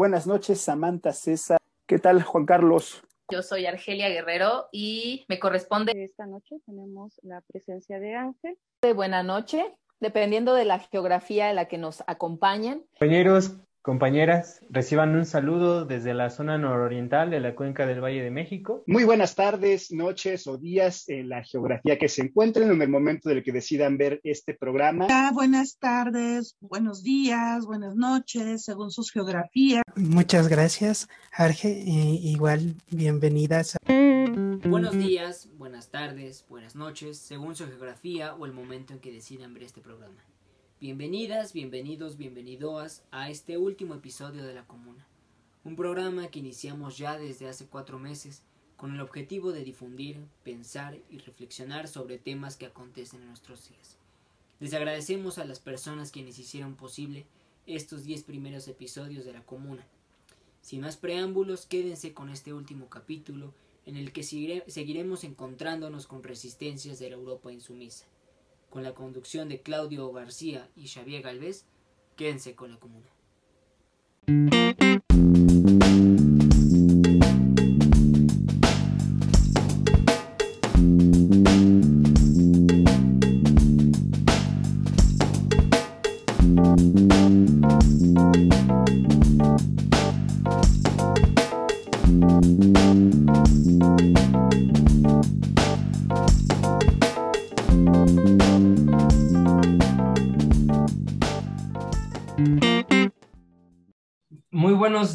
Buenas noches, Samantha César. ¿Qué tal, Juan Carlos? Yo soy Argelia Guerrero y me corresponde. Esta noche tenemos la presencia de Ángel. De buena noche, dependiendo de la geografía en la que nos acompañen. Compañeros, Compañeras, reciban un saludo desde la zona nororiental de la cuenca del Valle de México. Muy buenas tardes, noches o días en la geografía que se encuentren en el momento del que decidan ver este programa. Hola, buenas tardes, buenos días, buenas noches, según sus geografías. Muchas gracias, Arge. igual, bienvenidas. Buenos días, buenas tardes, buenas noches, según su geografía o el momento en que decidan ver este programa. Bienvenidas, bienvenidos, bienvenidoas a este último episodio de La Comuna, un programa que iniciamos ya desde hace cuatro meses con el objetivo de difundir, pensar y reflexionar sobre temas que acontecen en nuestros días. Les agradecemos a las personas quienes hicieron posible estos diez primeros episodios de La Comuna. Sin más preámbulos, quédense con este último capítulo en el que seguiremos encontrándonos con resistencias de la Europa insumisa con la conducción de Claudio García y Xavier Galvez, quédense con la comuna.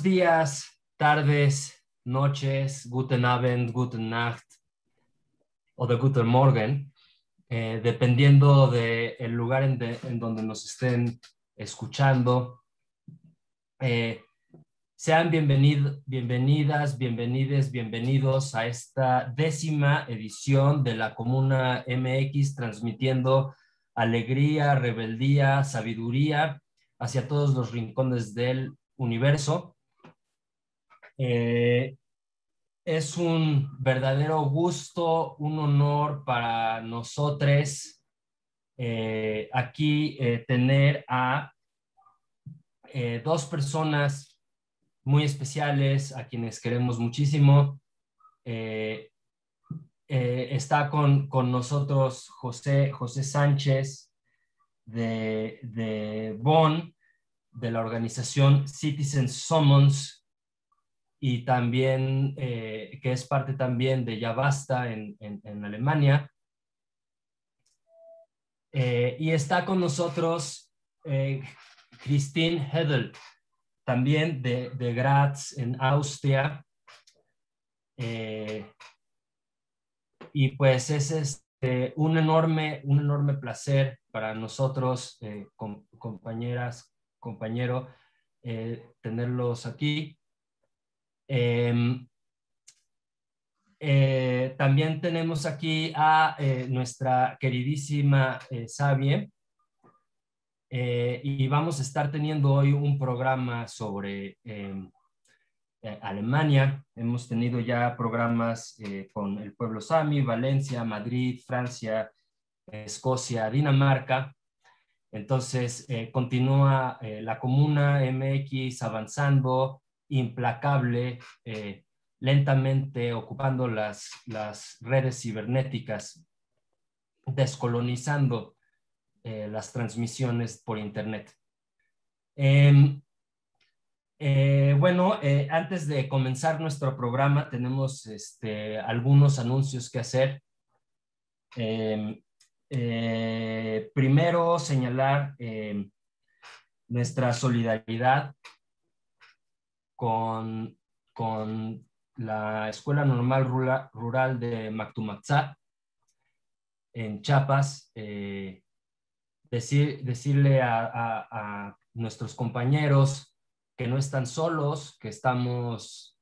Días, tardes, noches, guten Abend, guten Nacht o de guten Morgen, eh, dependiendo del el lugar en, donde nos estén escuchando. Eh, sean bienvenidas, bienvenides, bienvenidos a esta décima edición de la Comuna MX, transmitiendo alegría, rebeldía, sabiduría hacia todos los rincones del universo. Eh, es un verdadero gusto, un honor para nosotros eh, aquí eh, tener a dos personas muy especiales a quienes queremos muchísimo. está con, nosotros José, José Sánchez de, de Bonn, de la organización Citizen Summons y también, eh, que es parte también de Ya Basta en, Alemania. Eh, y está con nosotros eh, Christine Hedel, también de, de, Graz en Austria. y pues es un, enorme, un enorme placer para nosotros, compañeras, compañero, tenerlos aquí. Em, eh, también tenemos aquí a eh, nuestra queridísima Sabie y vamos a estar teniendo hoy un programa sobre em, Alemania. Hemos tenido ya programas con el pueblo Sami, Valencia, Madrid, Francia, Escocia, Dinamarca. Entonces, eh, continúa eh, la comuna MX avanzando, implacable, eh, lentamente ocupando las, redes cibernéticas, descolonizando las transmisiones por Internet. Em, bueno, antes de comenzar nuestro programa, tenemos este, algunos anuncios que hacer. Em, eh, primero, señalar eh, nuestra solidaridad con, con, la Escuela Normal Rural, de Mactumatzá en Chiapas. Eh, decir, decirle a, nuestros compañeros que no están solos, que estamos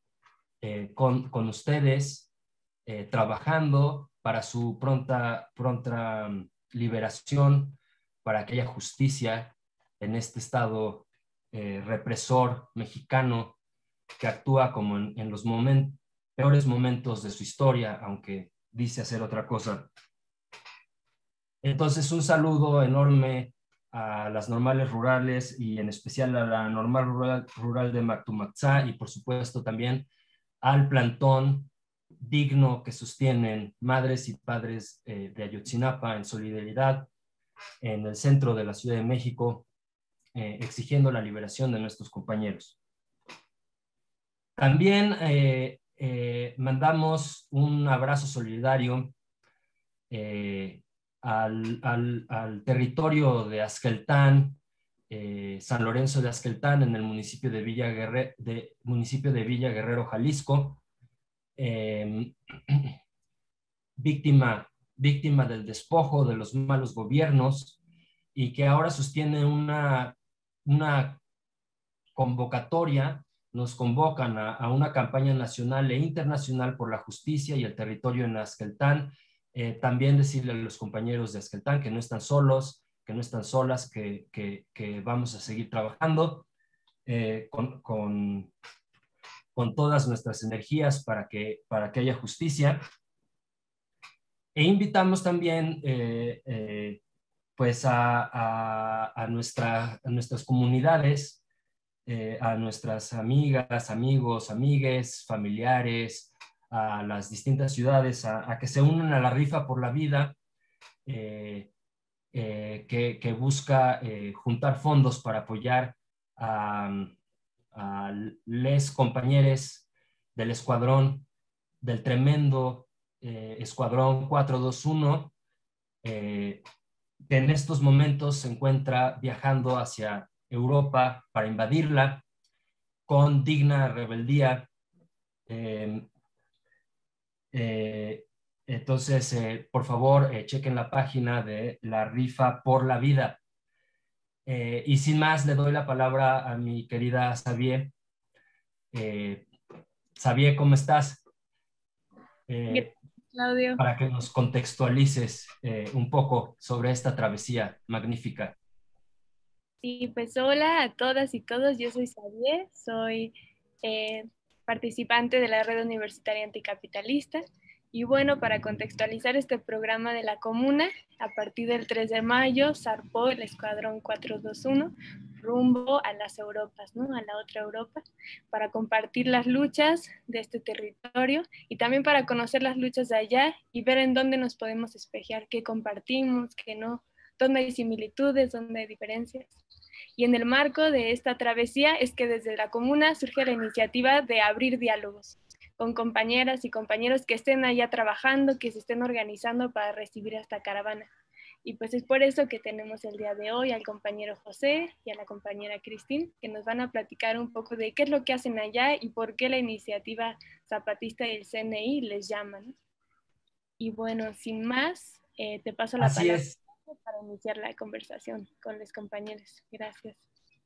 con, con, ustedes trabajando para su pronta, pronta mm, liberación, para que haya justicia en este Estado eh, represor mexicano que actúa como en, los peores momentos de su historia, aunque dice hacer otra cosa. Entonces, un saludo enorme a las normales rurales y en especial a la normal rural, rural de Mactumaxá y por supuesto también al plantón digno que sostienen madres y padres eh, de Ayotzinapa en solidaridad en el centro de la Ciudad de México, eh, exigiendo la liberación de nuestros compañeros. También eh, mandamos un abrazo solidario al, al, territorio de Asqueltán, San Lorenzo de Asqueltán, en el municipio de Villa, de, municipio de Villa Guerrero, Jalisco, Em, víctima, víctima del despojo, de los malos gobiernos, y que ahora sostiene una, una convocatoria, nos convocan a, una campaña nacional e internacional por la justicia y el territorio en Askeltán. Eh, también decirle a los compañeros de Askeltán que no están solos, que no están solas, que, vamos a seguir trabajando eh, con, con todas nuestras energías para que, para que haya justicia. E invitamos también eh, pues a, a, nuestra, nuestras comunidades, eh, a nuestras amigas, amigos, amigues, familiares, a las distintas ciudades, a, que se unan a la rifa por la vida, que, que, busca juntar fondos para apoyar a a les compañeros del escuadrón, del tremendo eh, escuadrón 421, eh, que en estos momentos se encuentra viajando hacia Europa para invadirla con digna rebeldía. Eh, entonces, por favor, chequen la página de la rifa por la vida. Eh, y sin más, le doy la palabra a mi querida Xavier. Eh, Xavier, ¿cómo estás? Eh, Claudio. Para que nos contextualices un poco sobre esta travesía magnífica. Sí, pues hola a todas y todos. Yo soy Xavier, soy participante de la Red Universitaria Anticapitalista. Y bueno, para contextualizar este programa de la comuna, a partir del 3 de mayo zarpó el Escuadrón 421 rumbo a las Europas, ¿no? A la otra Europa, para compartir las luchas de este territorio y también para conocer las luchas de allá y ver en dónde nos podemos espejear, qué compartimos, qué no, dónde hay similitudes, dónde hay diferencias. Y en el marco de esta travesía es que desde la comuna surge la iniciativa de abrir diálogos, con compañeras y compañeros que estén allá trabajando, que se estén organizando para recibir esta caravana. Y pues es por eso que tenemos el día de hoy al compañero José y a la compañera Cristín, que nos van a platicar un poco de qué es lo que hacen allá y por qué la iniciativa zapatista del CNI les llaman. Y bueno, sin más, eh, te paso la palabra para iniciar la conversación con los compañeros. Gracias.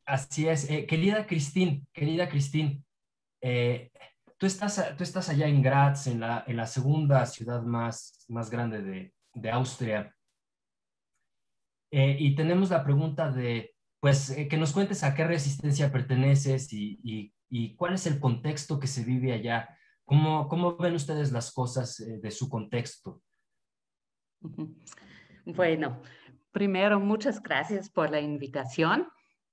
Así es. Eh, querida Cristín, querida Cristín, eh, tú estás, tú estás allá en Graz, en la, en la segunda ciudad más, más grande de, de Austria. Eh, y tenemos la pregunta de, pues, eh, que nos cuentes a qué resistencia perteneces y, y, y, cuál es el contexto que se vive allá. ¿Cómo, cómo ven ustedes las cosas eh, de su contexto? Bueno, primero, muchas gracias por la invitación.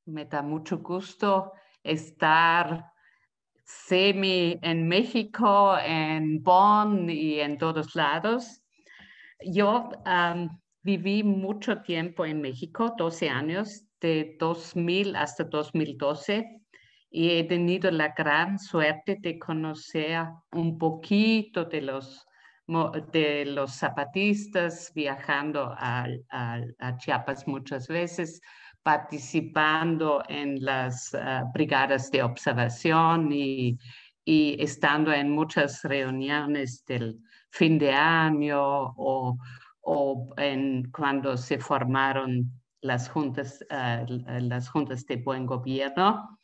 Me da mucho gusto estar semi en México, en Bonn y en todos lados. Yo viví mucho tiempo en México, 12 años, de 2000 hasta 2012, y he tenido la gran suerte de conocer un poquito de los, de los zapatistas viajando a, Chiapas muchas veces participando en las ah, brigadas de observación y, estando en muchas reuniones del fin de año o, en, cuando se formaron las juntas, ah, las juntas de buen gobierno.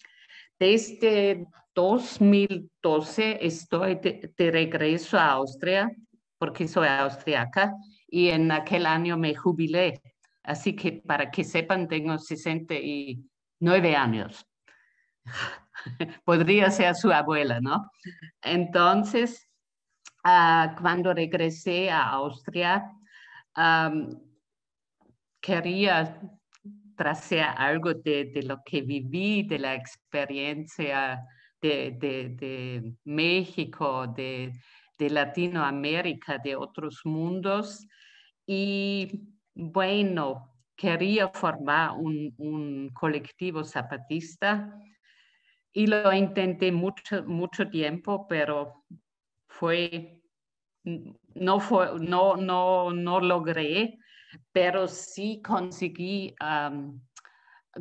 Desde 2012 estoy de regreso a Austria porque soy austriaca y en aquel año me jubilé Así que para que sepan, tengo 69 años. Podría ser su abuela, ¿no? Entonces, ah, cuando regresé a Austria, quería tracé algo de, de, lo que viví, de la experiencia de, de, de México, de, Latinoamérica, de otros mundos. Y bueno, quería formar un, un colectivo zapatista y lo intenté mucho, mucho tiempo, pero fue, no, fue, no, no, no logré, pero sí conseguí,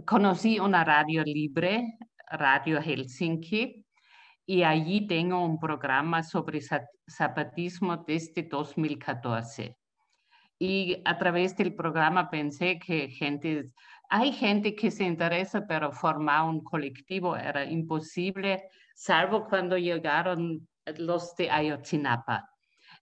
conocí una radio libre, Radio Helsinki, y allí tengo un programa sobre zapatismo desde 2014. Y a través del programa pensé que gente hay gente que se interesa, pero formar un colectivo era imposible, salvo cuando llegaron los de Ayotzinapa.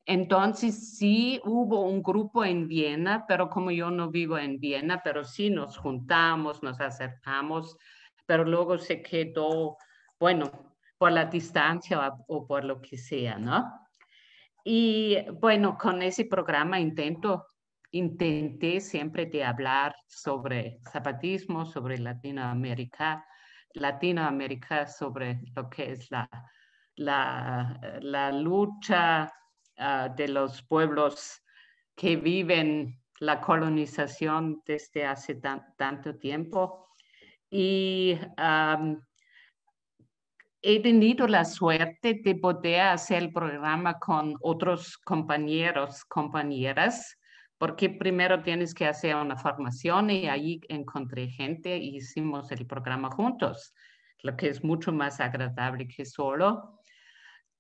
Entonces sí hubo un grupo en Viena, pero como yo no vivo en Viena, pero sí nos juntamos, nos acercamos, pero luego se quedó, bueno, por la distancia o, por lo que sea, ¿no? Y bueno, con ese programa intento intenté siempre de hablar sobre zapatismo, sobre Latinoamérica, Latinoamérica, sobre lo que es la, la, lucha ah, de los pueblos que viven la colonización desde hace tanto tiempo. Y he tenido la suerte de poder hacer el programa con otros compañeros, compañeras, porque primero tienes que hacer una formación y ahí encontré gente y hicimos el programa juntos, lo que es mucho más agradable que solo.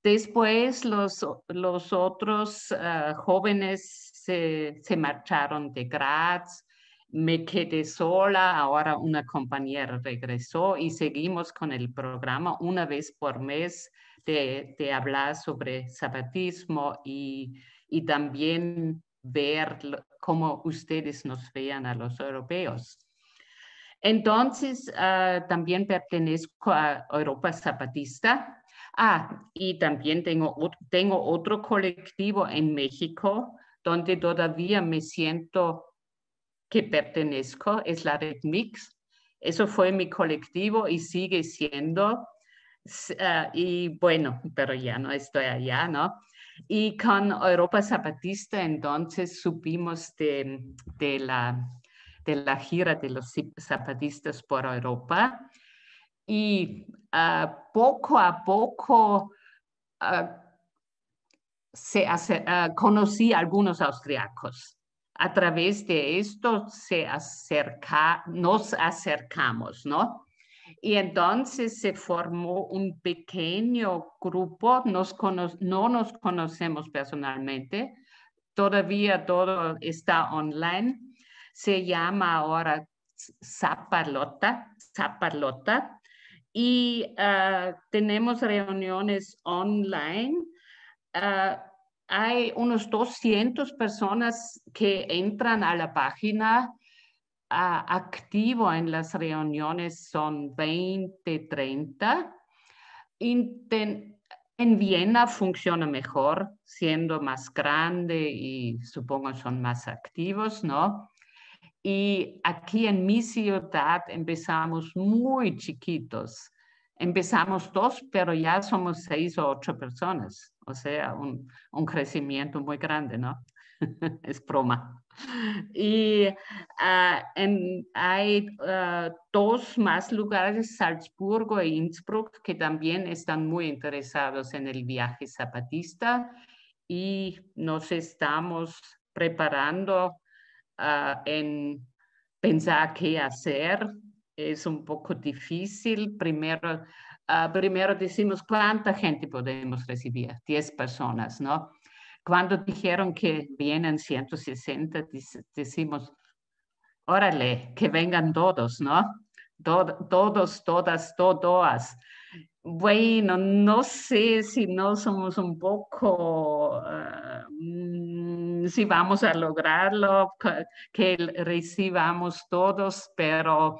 Después los, los otros ah, jóvenes se, se, marcharon de Graz, me quedé sola, ahora una compañera regresó y seguimos con el programa una vez por mes de, de hablar sobre zapatismo y, y también ver cómo ustedes nos vean a los europeos. Entonces, ah, también pertenezco a Europa Zapatista. Ah, y también tengo, tengo otro colectivo en México donde todavía me siento que pertenezco, es la Red Mix. Eso fue mi colectivo y sigue siendo. Ah, y bueno, pero ya no estoy allá, ¿no? Y con Europa Zapatista entonces supimos de, de, la, de la gira de los zapatistas por Europa y ah, poco a poco uh, se uh, conocí algunos austriacos. A través de esto nos acercamos, ¿no? Y entonces se formó un pequeño grupo, no nos conocemos personalmente, todavía todo está online, se llama ahora Zapalota, Zapalota, y ah, tenemos reuniones online. Uh, hay unos 200 personas que entran a la página activo en las reuniones son 20, 30. en Viena funciona mejor, siendo más grande y supongo son más activos, ¿no? Y aquí en mi ciudad empezamos muy chiquitos. Empezamos dos, pero ya somos seis o ocho personas. O sea, un, un crecimiento muy grande, ¿no? es broma. Y ah, hay ah, dos más lugares, Salzburgo e Innsbruck, que también están muy interesados en el viaje zapatista y nos estamos preparando uh, en pensar qué hacer. Es un poco difícil. Primero, primero decimos cuánta gente podemos recibir, 10 personas, ¿no? Cuando dijeron que vienen 160, decimos, órale, que vengan todos, ¿no? todos, todas, todas. Bueno, no sé si no somos un poco, ah, mm, si vamos a lograrlo, que, recibamos todos, pero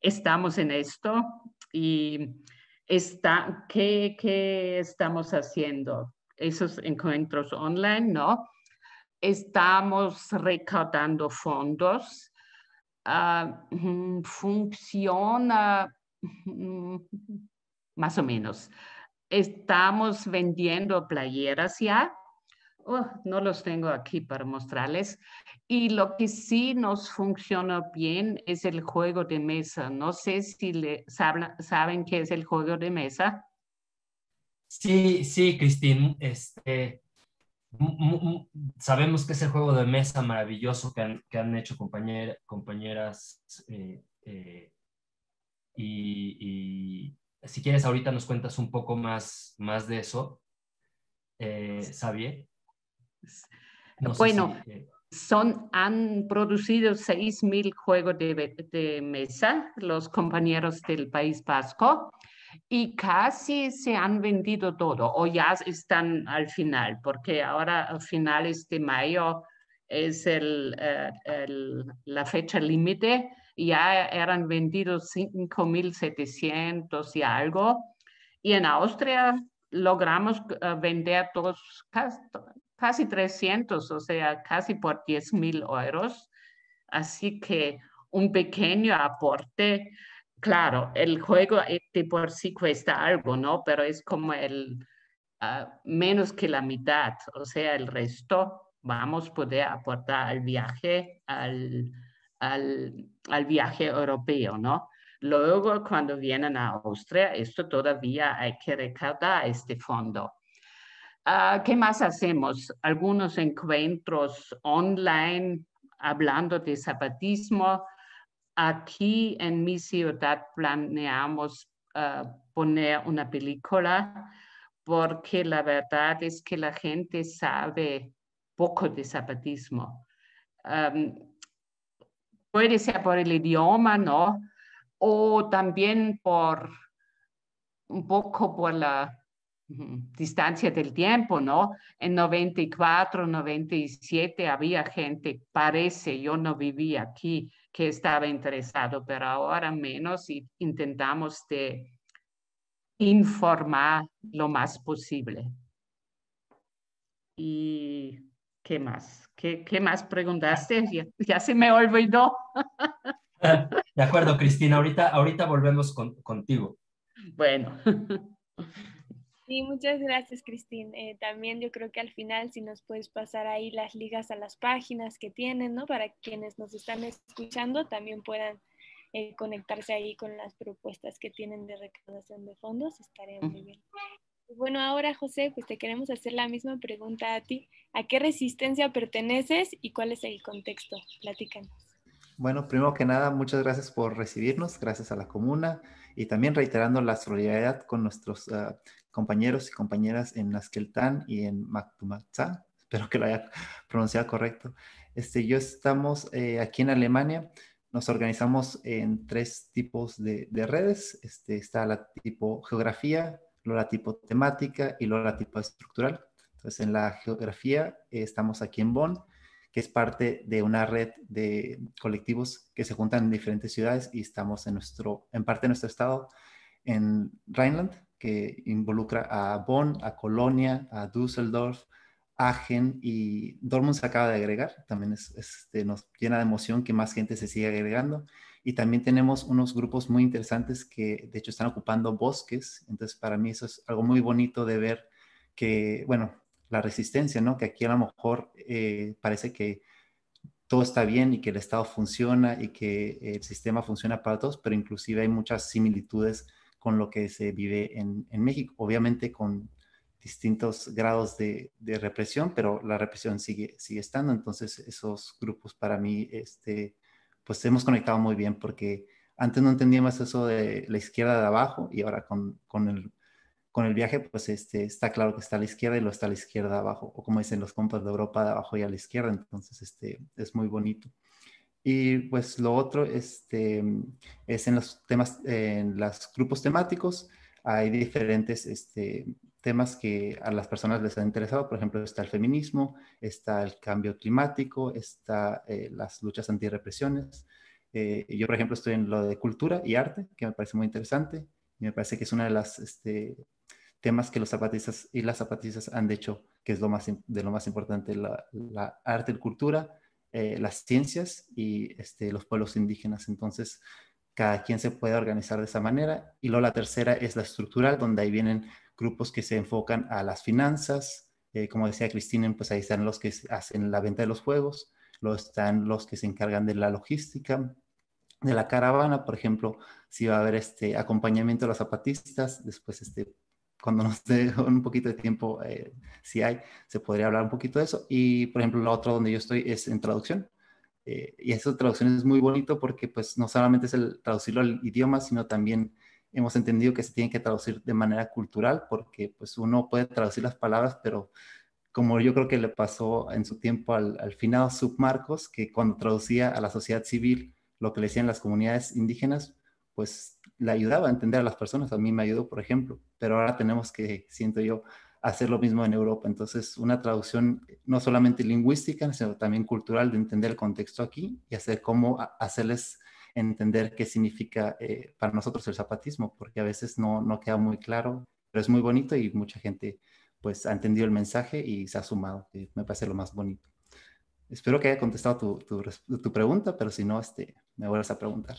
estamos en esto y está, ¿qué, qué estamos haciendo? esos encuentros online, ¿no? Estamos recaudando fondos ah, funciona más o menos. Estamos vendiendo playeras ya. No los tengo aquí para mostrarles. Y lo que sí nos funciona bien es el juego de mesa. No sé si le, saben qué es el juego de mesa. Sí, sí, Cristín. Este, sabemos que es el juego de mesa maravilloso que han, hecho compañeras eh, eh, y, si quieres ahorita nos cuentas un poco más, más de eso, eh, bueno, eh, son, han producido 6.000 juegos de, de mesa los compañeros del País Vasco y casi se han vendido todo o ya están al final, porque ahora a finales de mayo es el, eh, el, la fecha límite, ya eran vendidos 5.700 y algo, y en Austria logramos uh, vender todos casi, casi 300, o sea, casi por 10.000 euros, así que un pequeño aporte Claro, el juego de por sí cuesta algo, ¿no? Pero es como el ah, menos que la mitad, o sea, el resto vamos a poder aportar al viaje, al, al, viaje europeo, ¿no? Luego, cuando vienen a Austria, esto todavía hay que recaudar este fondo. Ah, ¿Qué más hacemos? Algunos encuentros online hablando de zapatismo, Aquí en mi ciudad planeamos ah, poner una película porque la verdad es que la gente sabe poco de zapatismo. puede ser por el idioma, ¿no? O también por un poco por la distancia del tiempo, ¿no? En 94, 97 había gente, parece, yo no vivía aquí, que estaba interesado, pero ahora menos y intentamos de informar lo más posible. ¿Y qué más? ¿Qué, qué más preguntaste? Ya, ya, se me olvidó. De acuerdo, Cristina. Ahorita, ahorita volvemos con, contigo. Bueno. Sí, muchas gracias, Cristín. Eh, también yo creo que al final, si nos puedes pasar ahí las ligas a las páginas que tienen, ¿no? Para quienes nos están escuchando también puedan eh, conectarse ahí con las propuestas que tienen de recaudación de fondos, estaría muy bien. Bueno, ahora, José, pues te queremos hacer la misma pregunta a ti. ¿A qué resistencia perteneces y cuál es el contexto? Platícanos. Bueno, primero que nada, muchas gracias por recibirnos, gracias a la comuna y también reiterando la solidaridad con nuestros ah, compañeros y compañeras en Naskeltán y en Maktumatza, espero que lo haya pronunciado correcto. Este, yo estamos eh, aquí en Alemania, nos organizamos en tres tipos de, redes. Este, está la tipo geografía, la tipo temática y luego la tipo estructural. Entonces, en la geografía eh, estamos aquí en Bonn, que es parte de una red de colectivos que se juntan en diferentes ciudades y estamos en, nuestro, en parte de nuestro estado, en Rheinland, que involucra a Bonn, a Colonia, a Düsseldorf, Aachen y Dortmund se acaba de agregar. También este, nos llena de emoción que más gente se siga agregando. Y también tenemos unos grupos muy interesantes que de hecho están ocupando bosques. Entonces para mí eso es algo muy bonito de ver que, bueno, la resistencia, ¿no? Que aquí a lo mejor eh, parece que todo está bien y que el Estado funciona y que el sistema funciona para todos, pero inclusive hay muchas similitudes con lo que se vive en, México, obviamente con distintos grados de, represión, pero la represión sigue, sigue estando. Entonces, esos grupos para mí, este, pues hemos conectado muy bien porque antes no entendíamos eso de la izquierda de abajo y ahora con, con, el, con el viaje, pues este, está claro que está a la izquierda y lo está a la izquierda de abajo, o como dicen los compas de Europa, de abajo y a la izquierda. Entonces, este, es muy bonito. Y pues lo otro este, es en los temas, en los grupos temáticos, hay diferentes este, temas que a las personas les han interesado. Por ejemplo, está el feminismo, está el cambio climático, está eh, las luchas antirrepresiones. Eh, yo, por ejemplo, estoy en lo de cultura y arte, que me parece muy interesante. Y me parece que es uno de los este, temas que los zapatistas y las zapatistas han dicho que es lo más, de lo más importante, la, la arte y cultura eh, las ciencias y este, los pueblos indígenas. Entonces, cada quien se puede organizar de esa manera. Y luego la tercera es la estructural, donde ahí vienen grupos que se enfocan a las finanzas. Eh, como decía Cristina, pues ahí están los que hacen la venta de los juegos, luego están los que se encargan de la logística, de la caravana, por ejemplo, si va a haber este acompañamiento a los zapatistas, después este, cuando nos dé un poquito de tiempo, eh, si hay, se podría hablar un poquito de eso. Y, por ejemplo, la otra donde yo estoy es en traducción. Eh, y esa traducción es muy bonito porque, pues, no solamente es el traducirlo al idioma, sino también hemos entendido que se tiene que traducir de manera cultural porque, pues, uno puede traducir las palabras, pero como yo creo que le pasó en su tiempo al, al finado Submarcos, que cuando traducía a la sociedad civil lo que le decían las comunidades indígenas, pues le ayudaba a entender a las personas. A mí me ayudó, por ejemplo, pero ahora tenemos que, siento yo, hacer lo mismo en Europa. Entonces, una traducción no solamente lingüística, sino también cultural de entender el contexto aquí y hacer cómo hacerles entender qué significa eh, para nosotros el zapatismo, porque a veces no, no queda muy claro, pero es muy bonito y mucha gente pues ha entendido el mensaje y se ha sumado, que me parece lo más bonito. Espero que haya contestado tu, tu, tu pregunta, pero si no, este, me vuelvas a preguntar.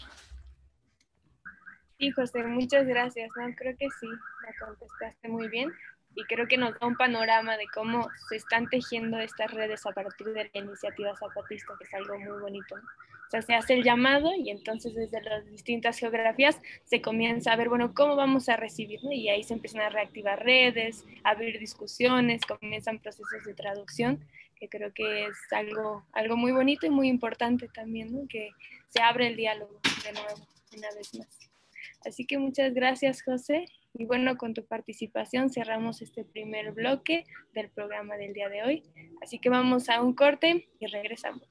Sí, José, muchas gracias. ¿no? Creo que sí, la contestaste muy bien y creo que nos da un panorama de cómo se están tejiendo estas redes a partir de la iniciativa zapatista, que es algo muy bonito. O sea, se hace el llamado y entonces desde las distintas geografías se comienza a ver, bueno, cómo vamos a recibir, y ahí se empiezan a reactivar redes, abrir discusiones, comienzan procesos de traducción, que creo que es algo, algo muy bonito y muy importante también, ¿no? que se abre el diálogo de nuevo, una vez más. Así que muchas gracias, José. Y bueno, con tu participación cerramos este primer bloque del programa del día de hoy. Así que vamos a un corte y regresamos.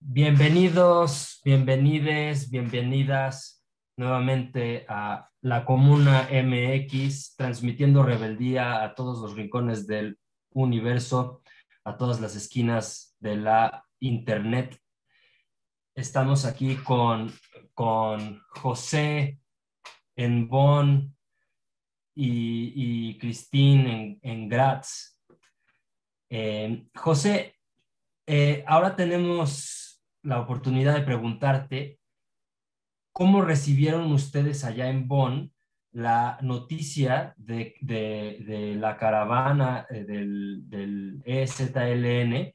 Bienvenidos, bienvenides, bienvenidas nuevamente a la Comuna MX, transmitiendo rebeldía a todos los rincones del universo, a todas las esquinas de la Internet. Estamos aquí con, con José en Bonn y, y Cristín en, Graz. Eh, José, eh, ahora tenemos la oportunidad de preguntarte cómo recibieron ustedes allá en Bonn la noticia de, la caravana eh, del, del, EZLN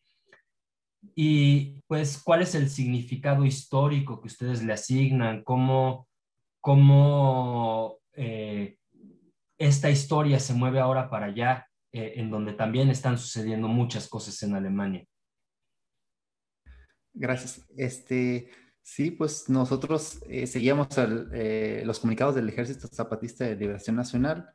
y pues cuál es el significado histórico que ustedes le asignan, cómo, cómo eh, esta historia se mueve ahora para allá, eh, en donde también están sucediendo muchas cosas en Alemania. Gracias. Este, sí, pues nosotros eh, seguíamos eh, los comunicados del Ejército Zapatista de Liberación Nacional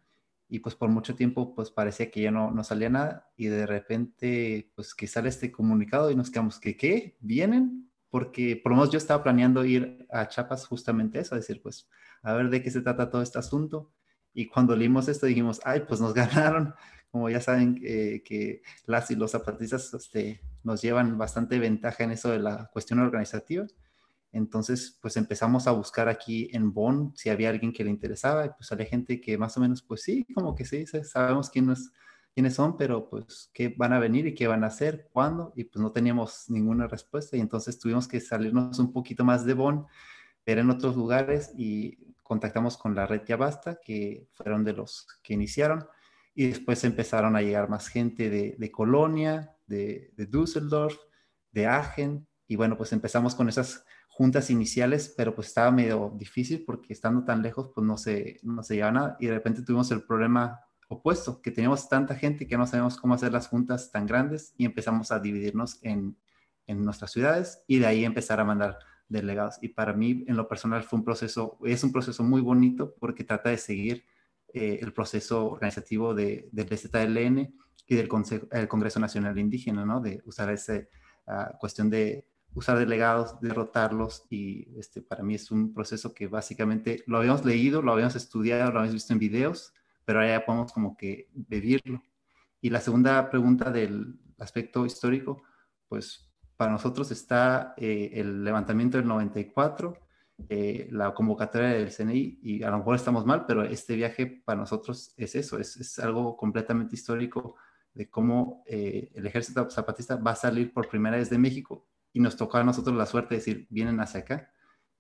y pues por mucho tiempo pues parecía que ya no, no salía nada y de repente pues que sale este comunicado y nos quedamos que ¿qué? ¿Vienen? Porque por lo menos yo estaba planeando ir a Chiapas justamente eso, decir pues a ver de qué se trata todo este asunto y cuando leímos esto dijimos, ay, pues nos ganaron, como ya saben eh, que las y los zapatistas este, nos llevan bastante ventaja en eso de la cuestión organizativa. Entonces, pues empezamos a buscar aquí en Bonn si había alguien que le interesaba y pues había gente que más o menos, pues sí, como que sí, sabemos quiénes, quiénes son, pero pues qué van a venir y qué van a hacer, cuándo, y pues no teníamos ninguna respuesta. Y entonces tuvimos que salirnos un poquito más de Bonn, ver en otros lugares y contactamos con la red Yabasta, que fueron de los que iniciaron. Y después empezaron a llegar más gente de, de Colonia, de, de, Düsseldorf, de Aachen, y bueno, pues empezamos con esas juntas iniciales, pero pues estaba medio difícil porque estando tan lejos, pues no se, no se llevaba nada, y de repente tuvimos el problema opuesto, que teníamos tanta gente que no sabemos cómo hacer las juntas tan grandes, y empezamos a dividirnos en, en nuestras ciudades, y de ahí empezar a mandar delegados. Y para mí, en lo personal, fue un proceso, es un proceso muy bonito porque trata de seguir eh, el proceso organizativo de, del BZLN y del Consejo, el Congreso Nacional Indígena, ¿no? De usar ese, ah, cuestión de usar delegados, derrotarlos y este, para mí es un proceso que básicamente lo habíamos leído, lo habíamos estudiado, lo habíamos visto en videos, pero ahora ya podemos como que vivirlo. Y la segunda pregunta del aspecto histórico, pues para nosotros está eh, el levantamiento del 94, eh, la convocatoria del CNI, y a lo mejor estamos mal, pero este viaje para nosotros es eso, es, algo completamente histórico de cómo eh, el ejército zapatista va a salir por primera vez de México y nos tocó a nosotros la suerte de decir, vienen hacia acá.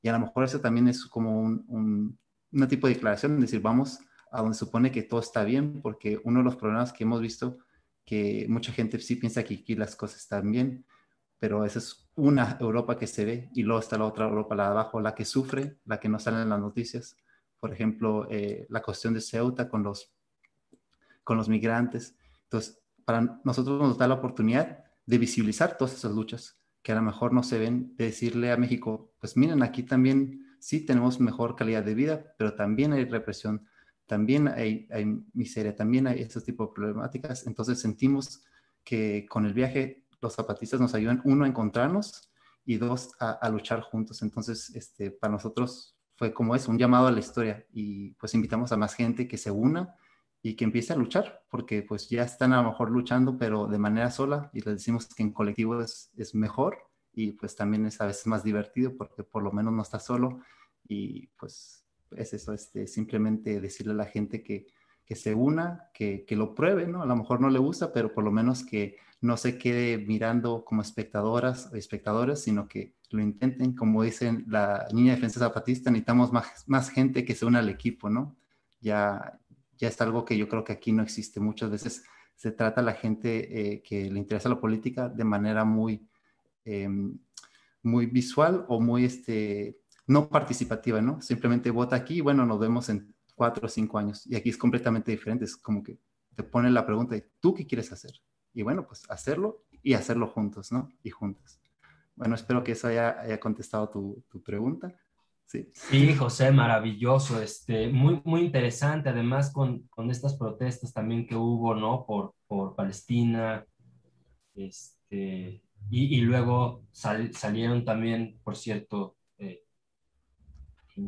Y a lo mejor eso también es como un, un, tipo de declaración, decir, vamos a donde supone que todo está bien, porque uno de los problemas que hemos visto, que mucha gente sí piensa que aquí las cosas están bien, pero esa es una Europa que se ve y luego está la otra Europa, la de abajo, la que sufre, la que no sale en las noticias. Por ejemplo, eh, la cuestión de Ceuta con los, con los migrantes. Entonces, para nosotros nos da la oportunidad de visibilizar todas esas luchas que a lo mejor no se ven, de decirle a México, pues miren, aquí también sí tenemos mejor calidad de vida, pero también hay represión, también hay, miseria, también hay ese tipo de problemáticas. Entonces sentimos que con el viaje los zapatistas nos ayudan, uno, a encontrarnos y dos, a, luchar juntos. Entonces, este, para nosotros fue como es, un llamado a la historia y pues invitamos a más gente que se una y que empiece a luchar, porque pues ya están a lo mejor luchando, pero de manera sola, y les decimos que en colectivo es, es mejor y pues también es a veces más divertido porque por lo menos no está solo y pues es eso, este, simplemente decirle a la gente que, que se una, que, que, lo pruebe, ¿no? A lo mejor no le gusta, pero por lo menos que no se quede mirando como espectadoras o espectadores, sino que lo intenten, como dicen la niña defensa zapatista, necesitamos más, más gente que se una al equipo, ¿no? Ya, ya es algo que yo creo que aquí no existe. Muchas veces se trata a la gente eh, que le interesa la política de manera muy, em, muy visual o muy este, no participativa, ¿no? Simplemente vota aquí y bueno, nos vemos en cuatro o cinco años. Y aquí es completamente diferente, es como que te pone la pregunta, ¿tú qué quieres hacer? Y bueno, pues hacerlo y hacerlo juntos, ¿no? Y juntas. Bueno, espero que eso haya, haya contestado tu, tu pregunta. Sí. José, maravilloso, este, muy, muy interesante, además con, con estas protestas también que hubo, ¿no? Por, por Palestina, este, y, y luego salieron también, por cierto, eh,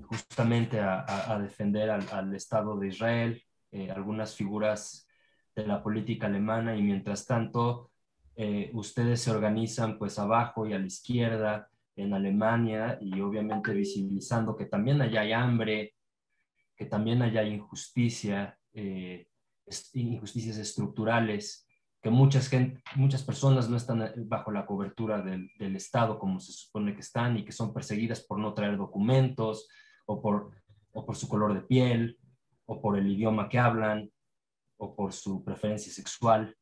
justamente a, a, defender al, al, Estado de Israel, eh, algunas figuras de la política alemana, y mientras tanto, eh, ustedes se organizan pues abajo y a la izquierda, en Alemania y obviamente visibilizando que también allá hay hambre, que también allá hay injusticia, eh, injusticias estructurales, que muchas, gente, muchas personas no están bajo la cobertura del, del, Estado como se supone que están y que son perseguidas por no traer documentos o por, o por su color de piel o por el idioma que hablan o por su preferencia sexual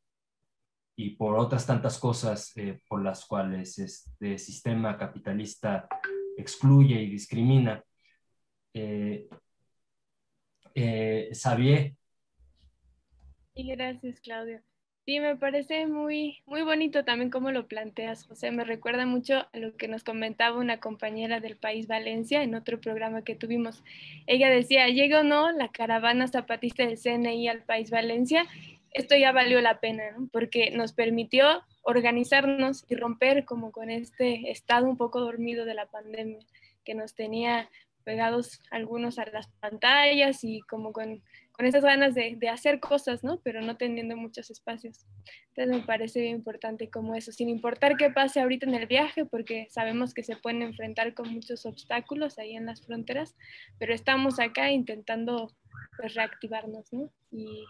y por otras tantas cosas eh, por las cuales este sistema capitalista excluye y discrimina. Eh, eh, Xavier. Sí, gracias, Claudio. Sí, me parece muy, muy bonito también cómo lo planteas, José. Me recuerda mucho a lo que nos comentaba una compañera del país Valencia en otro programa que tuvimos. Ella decía, llega o no la caravana zapatista del CNI al país Valencia esto ya valió la pena, porque nos permitió organizarnos y romper como con este estado un poco dormido de la pandemia, que nos tenía pegados algunos a las pantallas y como con, con esas ganas de, de, hacer cosas, ¿no? Pero no teniendo muchos espacios. Entonces me parece importante como eso, sin importar qué pase ahorita en el viaje, porque sabemos que se pueden enfrentar con muchos obstáculos ahí en las fronteras, pero estamos acá intentando pues reactivarnos, ¿no? Y,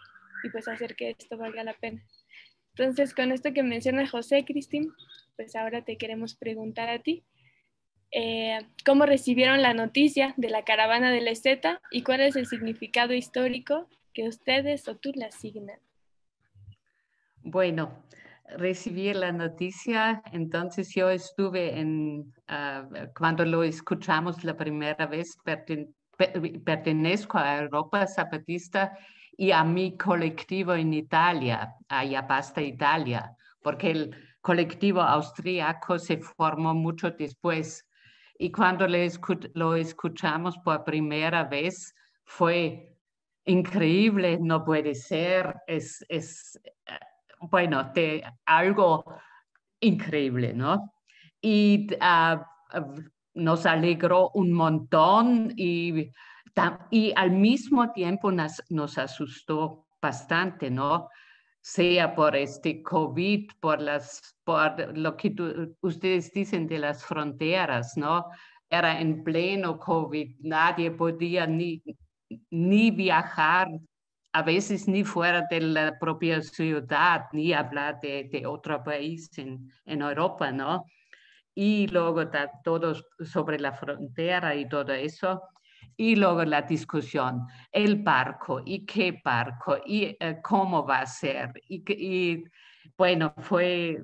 y pues hacer que esto valga la pena. Entonces, con esto que menciona José, Cristín, pues ahora te queremos preguntar a ti, eh, ¿cómo recibieron la noticia de la caravana de la EZ y cuál es el significado histórico que ustedes o tú le asignan? Bueno, recibí la noticia, entonces yo estuve en, uh, cuando lo escuchamos la primera vez, perten pertenezco a Europa Zapatista y a mi colectivo en Italia, a Yapasta Italia, porque el colectivo austríaco se formó mucho después. Y cuando lo escuchamos por primera vez, fue increíble, no puede ser, es, es eh, bueno, te, algo increíble, ¿no? Y ah, nos alegró un montón y, y al mismo tiempo nos, nos asustó bastante, ¿no? sea por este COVID, por, las, por lo que ustedes dicen de las fronteras, ¿no? Era en pleno COVID, nadie podía ni, ni viajar, a veces ni fuera de la propia ciudad, ni hablar de, de otro país en, en Europa, ¿no? Y luego todo sobre la frontera y todo eso y luego la discusión, el barco y qué barco y eh, cómo va a ser. Y, bueno, fue,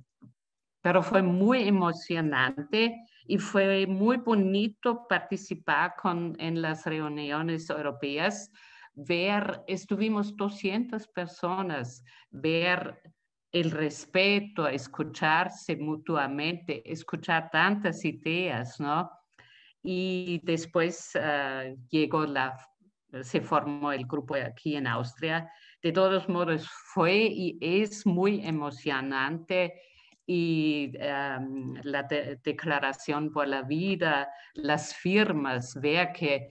pero fue muy emocionante y fue muy bonito participar con, en las reuniones europeas, ver, estuvimos 200 personas, ver el respeto, escucharse mutuamente, escuchar tantas ideas, ¿no? Y después ah, llegó la, se formó el grupo aquí en Austria. De todos modos, fue y es muy emocionante y la declaración por la vida, las firmas, vea que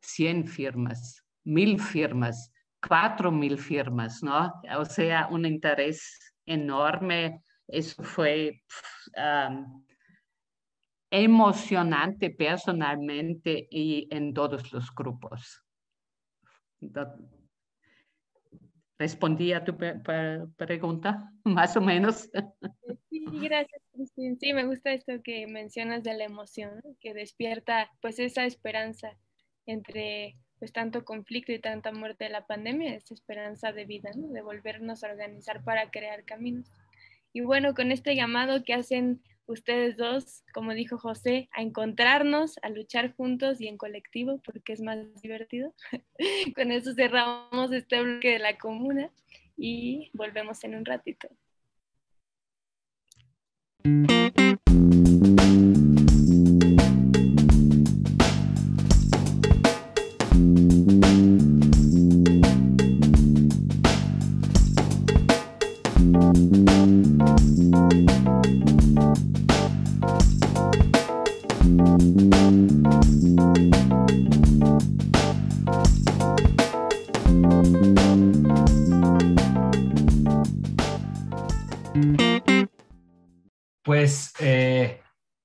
100 firmas, mil firmas, cuatro mil firmas, ¿no? O sea, un interés enorme. Eso fue emocionante personalmente y en todos los grupos. ¿Respondí a tu pregunta, más o menos? Sí, gracias. Sí, me gusta esto que mencionas de la emoción, que despierta pues esa esperanza entre pues tanto conflicto y tanta muerte de la pandemia, esa esperanza de vida, de volvernos a organizar para crear caminos. Y bueno, con este llamado que hacen ustedes dos, como dijo José, a encontrarnos, a luchar juntos y en colectivo, porque es más divertido. Con eso cerramos este bloque de la comuna y volvemos en un ratito.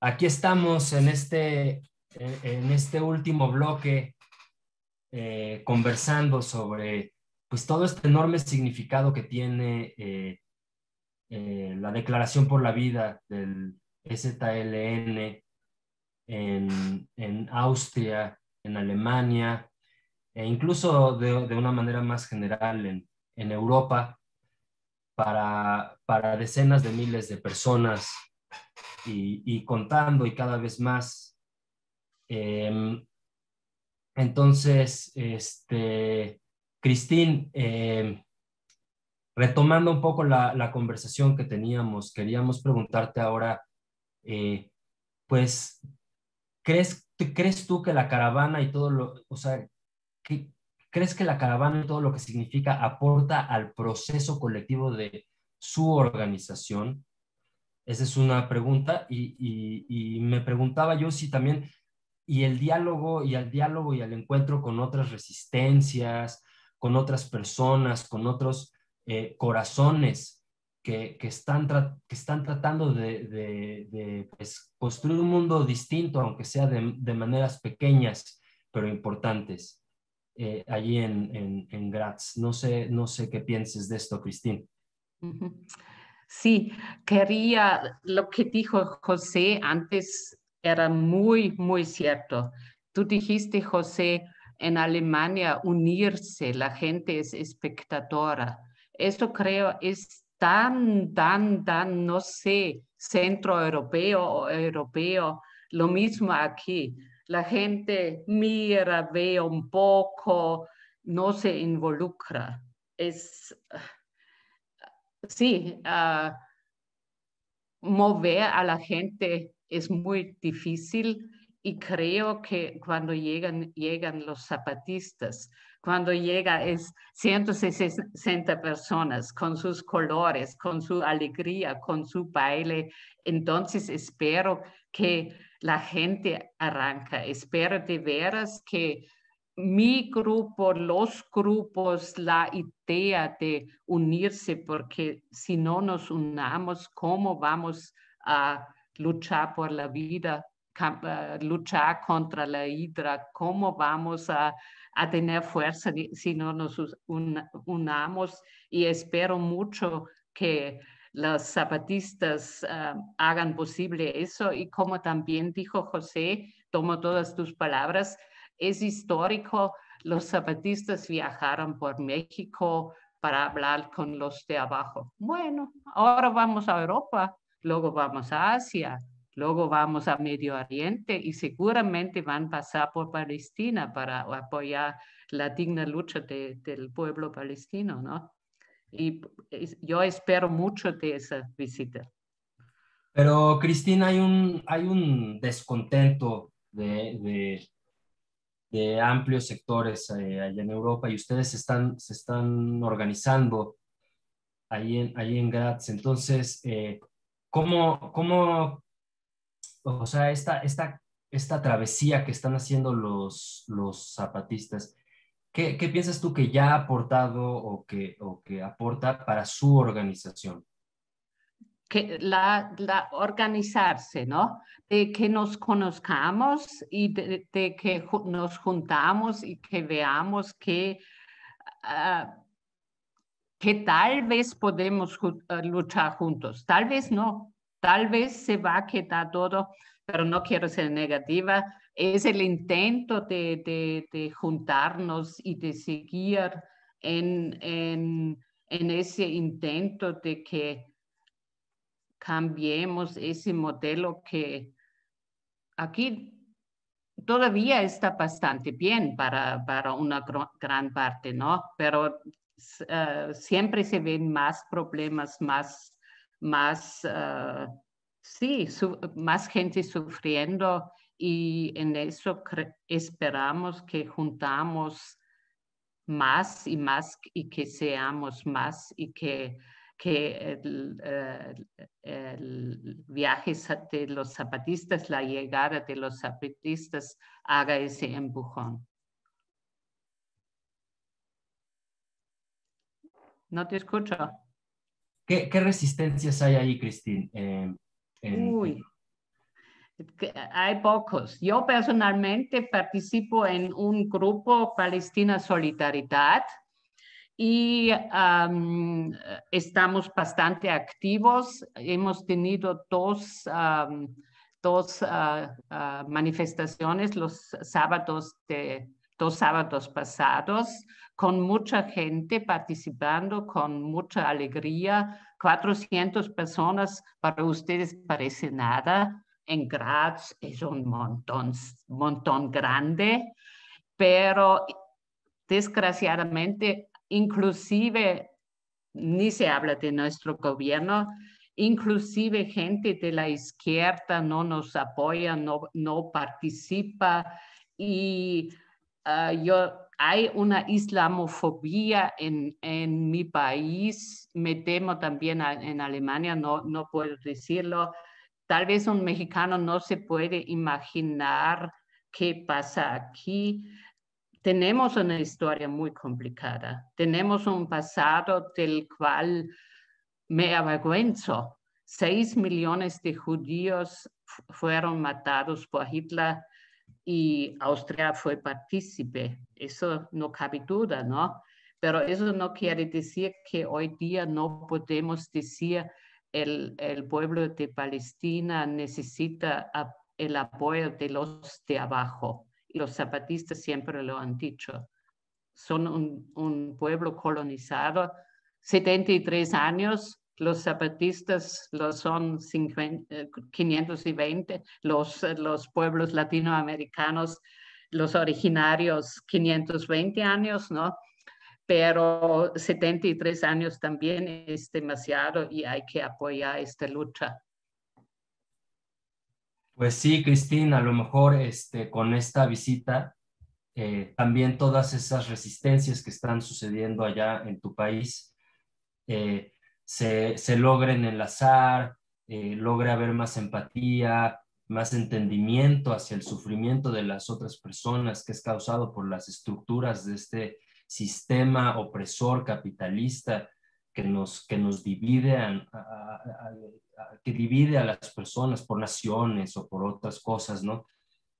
Aquí estamos en este, en este último bloque eh, conversando sobre pues todo este enorme significado que tiene eh, eh, la Declaración por la Vida del STLN en, en Austria, en Alemania, e incluso de, una manera más general en, en Europa, para, para, decenas de miles de personas y, contando y cada vez más. Em, entonces, este, Cristín, em, retomando un poco la, conversación que teníamos, queríamos preguntarte ahora, eh, pues, ¿crees, ¿crees tú que la caravana y todo lo, o sea, ¿crees que la caravana y todo lo que significa aporta al proceso colectivo de su organización? Esa es una pregunta y, me preguntaba yo si también, y el diálogo y el diálogo y el encuentro con otras resistencias, con otras personas, con otros eh, corazones que, están que están tratando de, pues, construir un mundo distinto, aunque sea de, maneras pequeñas, pero importantes, eh, allí en, en, Graz. No sé, no sé qué pienses de esto, Cristín. Sí, quería, lo que dijo José antes era muy, muy cierto. Tú dijiste, José, en Alemania unirse, la gente es espectadora. Esto creo es tan, tan, tan, no sé, centro europeo o europeo, lo mismo aquí. La gente mira, ve un poco, no se involucra. Es, sí, uh, mover a la gente es muy difícil y creo que cuando llegan, llegan los zapatistas, cuando llega es 160 personas con sus colores, con su alegría, con su baile. Entonces espero que la gente arranca. Espero de veras que mi grupo, los grupos, la idea de unirse, porque si no nos unamos, ¿cómo vamos a luchar por la vida, eh, luchar contra la hidra? ¿Cómo vamos a, tener fuerza si no nos unamos? Y espero mucho que los zapatistas eh, hagan posible eso. Y como también dijo José, tomo todas tus palabras, es histórico, los zapatistas viajaron por México para hablar con los de abajo. Bueno, ahora vamos a Europa, luego vamos a Asia, luego vamos a Medio Oriente y seguramente van a pasar por Palestina para apoyar la digna lucha del pueblo palestino, ¿no? Y yo espero mucho de esa visita. Pero, Cristina, hay un, hay un descontento de, de amplios sectores eh, allá en Europa y ustedes están, se están organizando ahí en, en Graz. Entonces, eh, ¿cómo, ¿cómo, o sea, esta, esta, esta travesía que están haciendo los, los zapatistas, ¿qué, ¿qué, piensas tú que ya ha aportado o que, o que aporta para su organización? Que la, organizarse, ¿no? De que nos conozcamos y de, que nos juntamos y que veamos que, ah, que tal vez podemos ah, luchar juntos, tal vez no, tal vez se va a quedar todo, pero no quiero ser negativa, es el intento de, de, juntarnos y de seguir en, en ese intento de que cambiemos ese modelo que aquí todavía está bastante bien para, para una gran parte, ¿no? Pero eh, siempre se ven más problemas, más, más, uh, sí, más gente sufriendo y en eso esperamos que juntamos más y más y que seamos más y que que el, eh, el, viaje de los zapatistas, la llegada de los zapatistas haga ese empujón. No te escucho. ¿Qué, qué resistencias hay ahí, Cristín? Eh, Uy, hay pocos. Yo personalmente participo en un grupo Palestina Solidaridad y estamos bastante activos. Hemos tenido dos, dos ah, ah, manifestaciones los sábados de dos sábados pasados con mucha gente participando, con mucha alegría. 400 personas, para ustedes parece nada. En Graz es un montón, montón grande, pero desgraciadamente inclusive ni se habla de nuestro gobierno, inclusive gente de la izquierda no nos apoya, no, no participa. Y ah, yo, hay una islamofobia en, en, mi país, me temo también en Alemania, no, no puedo decirlo. Tal vez un mexicano no se puede imaginar qué pasa aquí tenemos una historia muy complicada. Tenemos un pasado del cual me avergüenzo. Seis millones de judíos fueron matados por Hitler y Austria fue partícipe. Eso no cabe duda, ¿no? Pero eso no quiere decir que hoy día no podemos decir el, el pueblo de Palestina necesita el apoyo de los de abajo los zapatistas siempre lo han dicho. Son un, pueblo colonizado, 73 años, los zapatistas lo son 520, eh, los, los pueblos latinoamericanos, los originarios 520 años, ¿no? Pero 73 años también es demasiado y hay que apoyar esta lucha. Pues sí, Cristina, a lo mejor este, con esta visita eh, también todas esas resistencias que están sucediendo allá en tu país eh, se, se, logren enlazar, eh, logre haber más empatía, más entendimiento hacia el sufrimiento de las otras personas que es causado por las estructuras de este sistema opresor capitalista que nos, que nos divide, a, que divide a las personas por naciones o por otras cosas, ¿no?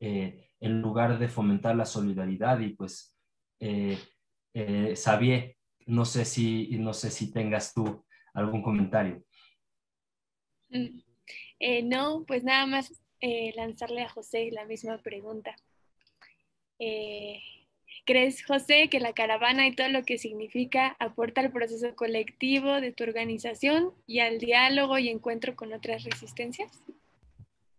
Eh, en lugar de fomentar la solidaridad y pues, eh, eh no sé si, no sé si tengas tú algún comentario. Mm, eh, no, pues nada más lanzarle a José la misma pregunta. ¿Crees, José, que la caravana y todo lo que significa aporta al proceso colectivo de tu organización y al diálogo y encuentro con otras resistencias?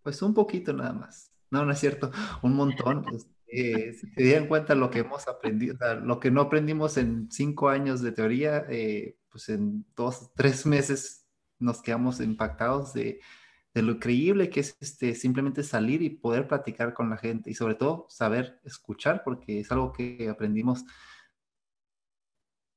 Pues un poquito nada más. No, no es cierto, un montón. Este, si se dieran cuenta lo que hemos aprendido, o sea, lo que no aprendimos en cinco años de teoría, eh, pues en dos, tres meses nos quedamos impactados de, de lo increíble que es este, simplemente salir y poder platicar con la gente y sobre todo saber escuchar, porque es algo que aprendimos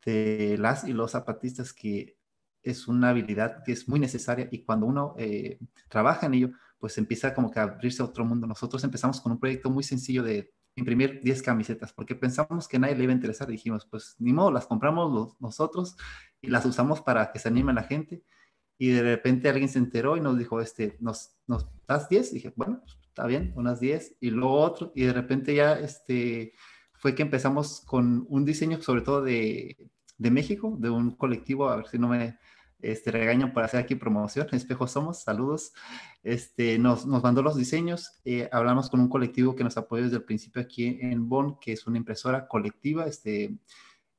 de las y los zapatistas que es una habilidad que es muy necesaria y cuando uno eh, trabaja en ello, pues empieza como que a abrirse otro mundo. Nosotros empezamos con un proyecto muy sencillo de imprimir 10 camisetas porque pensamos que nadie le iba a interesar. Dijimos, pues ni modo, las compramos nosotros y las usamos para que se anime la gente y de repente alguien se enteró y nos dijo, este, ¿nos, nos das 10? dije, bueno, pues, está bien, unas 10 y luego otro y de repente ya este, fue que empezamos con un diseño sobre todo de, de México, de un colectivo, a ver si no me este, regañan por hacer aquí promoción, Espejo Somos, saludos, este, nos, nos mandó los diseños, eh, hablamos con un colectivo que nos apoyó desde el principio aquí en Bonn, que es una impresora colectiva, este,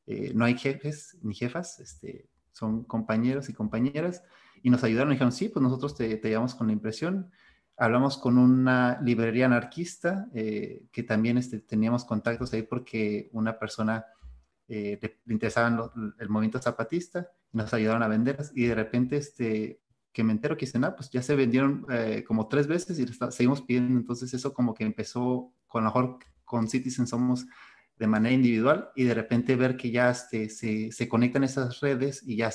eh, no hay jefes ni jefas, este, son compañeros y compañeras, y nos ayudaron, y dijeron, sí, pues nosotros te, te llevamos con la impresión. Hablamos con una librería anarquista, eh, que también este, teníamos contactos ahí porque una persona eh, le, interesaba el movimiento zapatista, y nos ayudaron a venderlas, y de repente este, que me entero que dicen, ah, pues ya se vendieron eh, como tres veces y seguimos pidiendo, entonces eso como que empezó con lo mejor con Citizen Somos de manera individual y de repente ver que ya este, se, se conectan esas redes y ya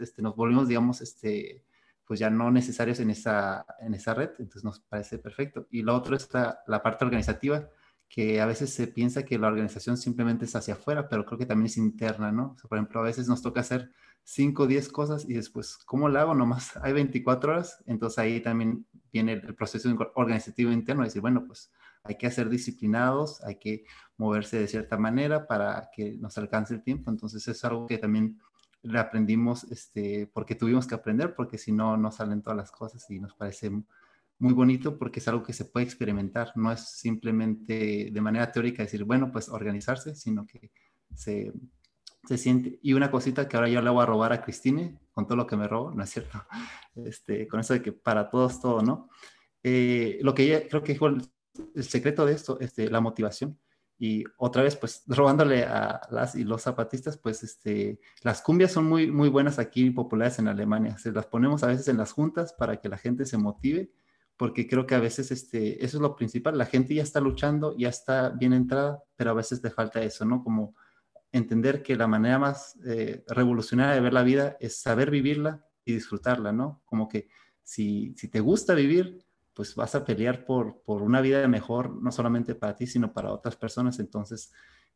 este, nos volvimos, digamos, este, pues ya no necesarios en esa, en esa red, entonces nos parece perfecto. Y lo otro está la parte organizativa, que a veces se piensa que la organización simplemente es hacia afuera, pero creo que también es interna, ¿no? por ejemplo, a veces nos toca hacer 5 o 10 cosas y después, ¿cómo lo hago? Nomás hay 24 horas, entonces ahí también viene el proceso organizativo interno, decir, bueno, pues hay que ser disciplinados, hay que moverse de cierta manera para que nos alcance el tiempo, entonces es algo que también le aprendimos este, porque tuvimos que aprender, porque si no, no salen todas las cosas y nos parece muy bonito porque es algo que se puede experimentar, no es simplemente de manera teórica decir, bueno, pues organizarse, sino que se, se siente. Y una cosita que ahora yo le voy a robar a Cristine, con todo lo que me robo, ¿no es cierto? Este, con eso de que para todos todo, ¿no? Eh, lo que ella creo que dijo el, el secreto de esto, este, la motivación. Y otra vez, pues robándole a las y los zapatistas, pues este, las cumbias son muy, muy buenas aquí, populares en Alemania. Se las ponemos a veces en las juntas para que la gente se motive, porque creo que a veces este, eso es lo principal. La gente ya está luchando, ya está bien entrada, pero a veces le falta eso, ¿no? Como entender que la manera más eh, revolucionaria de ver la vida es saber vivirla y disfrutarla, ¿no? Como que si, si te gusta vivir, pues vas a pelear por, por una vida mejor, no solamente para ti, sino para otras personas. Entonces,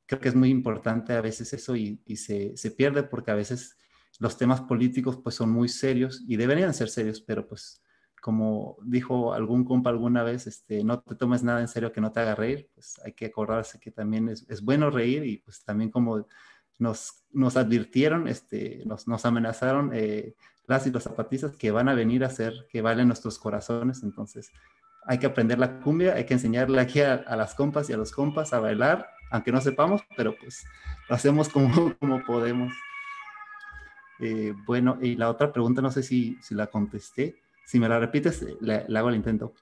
creo que es muy importante a veces eso y, se, se, pierde porque a veces los temas políticos pues son muy serios y deberían ser serios, pero pues como dijo algún compa alguna vez, este, no te tomes nada en serio que no te haga reír, pues hay que acordarse que también es, es bueno reír y pues también como nos, nos advirtieron, este, nos, nos amenazaron eh, las y los zapatistas que van a venir a hacer que valen nuestros corazones. Entonces, hay que aprender la cumbia, hay que enseñarle aquí a, las compas y a los compas a bailar, aunque no sepamos, pero pues lo hacemos como, como podemos. Eh, bueno, y la otra pregunta, no sé si, si la contesté. Si me la repites, le, hago el intento.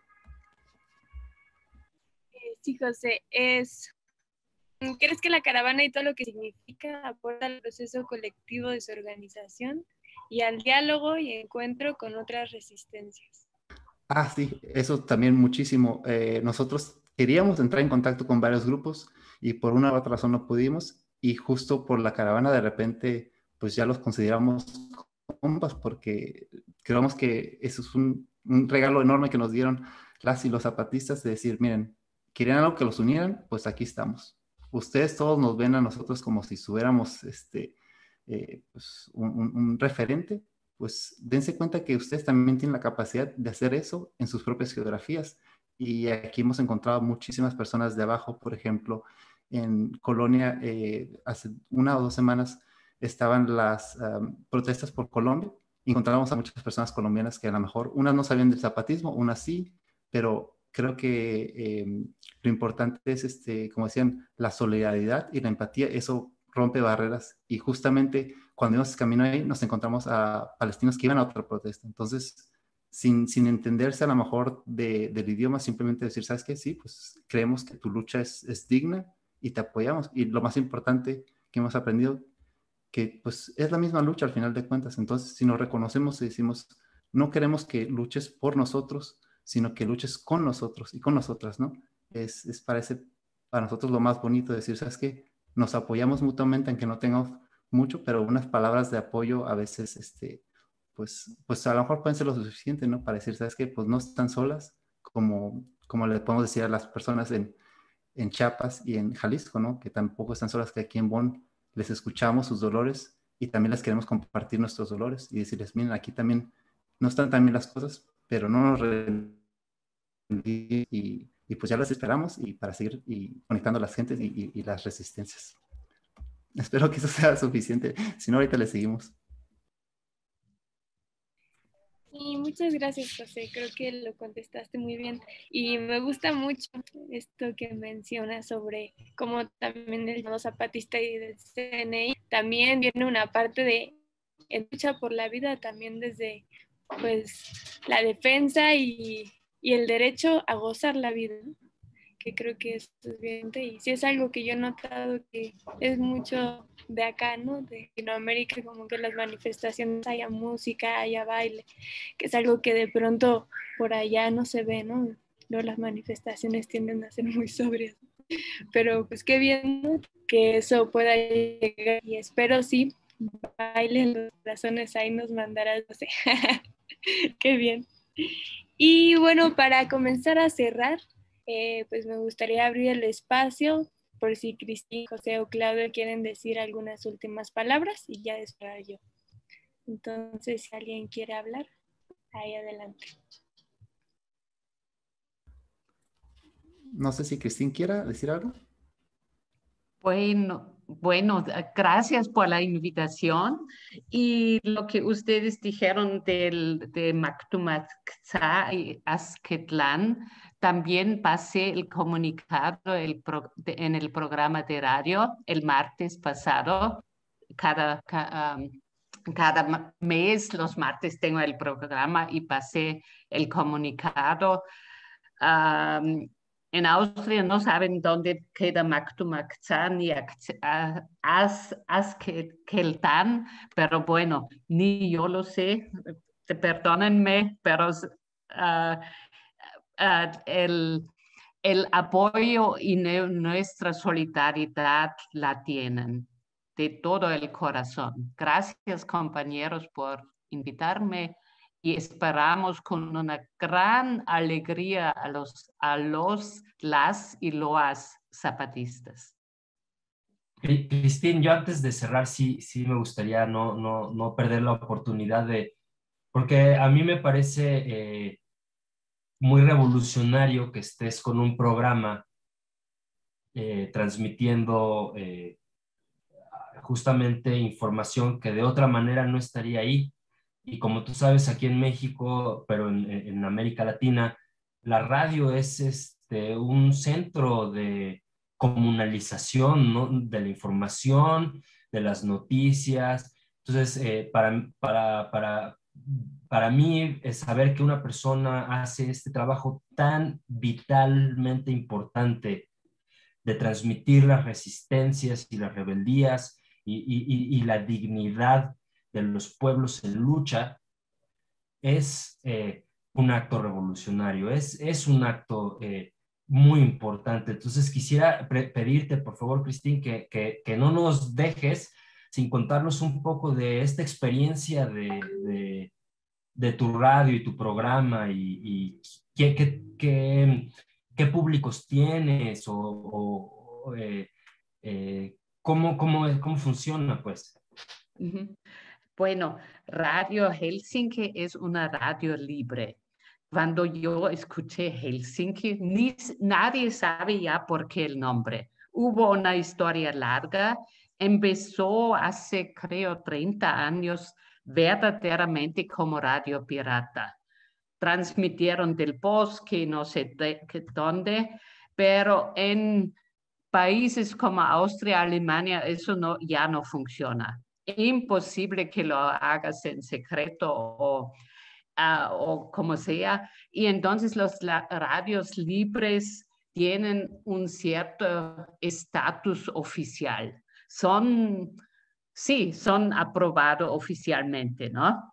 Eh, sí, José, es ¿Crees que la caravana y todo lo que significa aporta al proceso colectivo de su organización? Y al diálogo y encuentro con otras resistencias. Ah, sí, eso también muchísimo. Eh, nosotros queríamos entrar en contacto con varios grupos y por una u otra razón no pudimos y justo por la caravana de repente pues ya los consideramos compas porque creemos que eso es un, un regalo enorme que nos dieron las y los zapatistas de decir, miren, querían algo que los unieran, pues aquí estamos. Ustedes todos nos ven a nosotros como si tuviéramos este, eh, pues, un, referente, pues dense cuenta que ustedes también tienen la capacidad de hacer eso en sus propias geografías. Y aquí hemos encontrado muchísimas personas de abajo, por ejemplo, en Colonia, eh, hace una o dos semanas estaban las protestas por Colombia. Encontramos a muchas personas colombianas que a lo mejor unas no sabían del zapatismo, unas sí, pero creo que eh, lo importante es, este, como decían, la solidaridad y la empatía. Eso rompe barreras. Y justamente cuando íbamos camino ahí, nos encontramos a palestinos que iban a otra protesta. Entonces, sin, sin entenderse a lo mejor del idioma, simplemente decir, ¿sabes qué? Sí, pues creemos que tu lucha es, es digna y te apoyamos. Y lo más importante que hemos aprendido, que pues es la misma lucha al final de cuentas. Entonces, si nos reconocemos y decimos, no queremos que luches por nosotros, sino que luches con nosotros y con nosotras, ¿no? Es, es parece para nosotros lo más bonito decir, ¿sabes qué? Nos apoyamos mutuamente, aunque no tengamos mucho, pero unas palabras de apoyo a veces, este, pues, pues a lo mejor pueden ser lo suficiente, ¿no? Para decir, ¿sabes qué? Pues no están solas, como, como le podemos decir a las personas en, en Chiapas y en Jalisco, ¿no? Que tampoco están solas, que aquí en Bonn les escuchamos sus dolores y también les queremos compartir nuestros dolores y decirles, miren, aquí también no están tan bien las cosas, pero no nos y, y, pues ya las esperamos y para seguir y conectando a las gentes y, y, las resistencias. Espero que eso sea suficiente. Si no, ahorita le seguimos. Y muchas gracias, José. Creo que lo contestaste muy bien. Y me gusta mucho esto que mencionas sobre cómo también el zapatista y del CNI también viene una parte de lucha por la vida también desde pues la defensa y, el derecho a gozar la vida, que creo que es suficiente y sí es algo que yo he notado que es mucho de acá, ¿no? De Latinoamérica, como que las manifestaciones haya música, haya baile, que es algo que de pronto por allá no se ve, ¿no? No, las manifestaciones tienden a ser muy sobrias. Pero pues qué bien que eso pueda llegar y espero sí, bailen los corazones, ahí nos mandarás, no sé. Qué bien. Y bueno, para comenzar a cerrar, eh, pues me gustaría abrir el espacio por si Cristín, José o Claudio quieren decir algunas últimas palabras y ya después yo. Entonces, si alguien quiere hablar, ahí adelante. No sé si Cristín quiera decir algo. Bueno, bueno, gracias por la invitación y lo que ustedes dijeron del, de Maktumatkza y Azquetlán, también pasé el comunicado en el programa de radio el martes pasado. Cada, mes, los martes, tengo el programa y pasé el comunicado en Austria no saben dónde queda Maktumakzan ni Askeltan, pero bueno, ni yo lo sé, perdónenme, pero ah, ah, el, el apoyo y nuestra solidaridad la tienen de todo el corazón. Gracias compañeros por invitarme y esperamos con una gran alegría a los, a los las y loas zapatistas. Cristín, yo antes de cerrar, sí, sí me gustaría no, no, no perder la oportunidad de, porque a mí me parece eh, muy revolucionario que estés con un programa eh, transmitiendo eh, justamente información que de otra manera no estaría ahí. Y como tú sabes, aquí en México, pero en, América Latina, la radio es este, un centro de comunalización de la información, de las noticias. Entonces, eh, para, para, para, para mí, saber que una persona hace este trabajo tan vitalmente importante de transmitir las resistencias y las rebeldías y, y, y la dignidad de los pueblos en lucha es eh, un acto revolucionario, es, es un acto eh, muy importante. Entonces quisiera pedirte, por favor, Cristín, que, que, no nos dejes sin contarnos un poco de esta experiencia de, de, tu radio y tu programa y, qué, qué, qué, públicos tienes o, eh, eh, cómo, cómo, cómo funciona, pues. Bueno, Radio Helsinki es una radio libre. Cuando yo escuché Helsinki, nadie sabe ya por qué el nombre. Hubo una historia larga. Empezó hace, creo, 30 años verdaderamente como radio pirata. Transmitieron del bosque, no sé de, dónde, pero en países como Austria, Alemania, eso no, ya no funciona. Imposible que lo hagas en secreto o Ah, o como sea. Y entonces los radios libres tienen un cierto estatus oficial. Son, sí, son aprobados oficialmente, ¿no?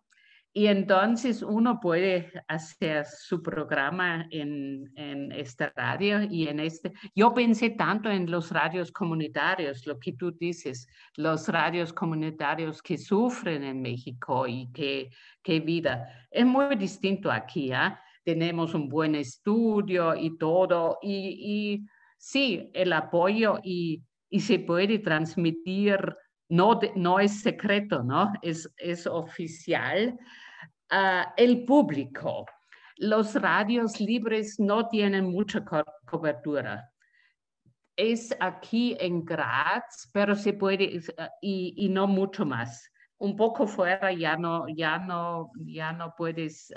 Y entonces uno puede hacer su programa en, en esta radio y en este. Yo pensé tanto en los radios comunitarios, lo que tú dices, los radios comunitarios que sufren en México y que, que vida. Es muy distinto aquí, ¿ah? Tenemos un buen estudio y todo. Y, y sí, el apoyo y, y se puede transmitir no, no es secreto, ¿no? Es, es oficial. Ah, el público. Los radios libres no tienen mucha cobertura. Es aquí en Graz, pero se puede, ah, y, no mucho más. Un poco fuera ya no, ya no, ya no puedes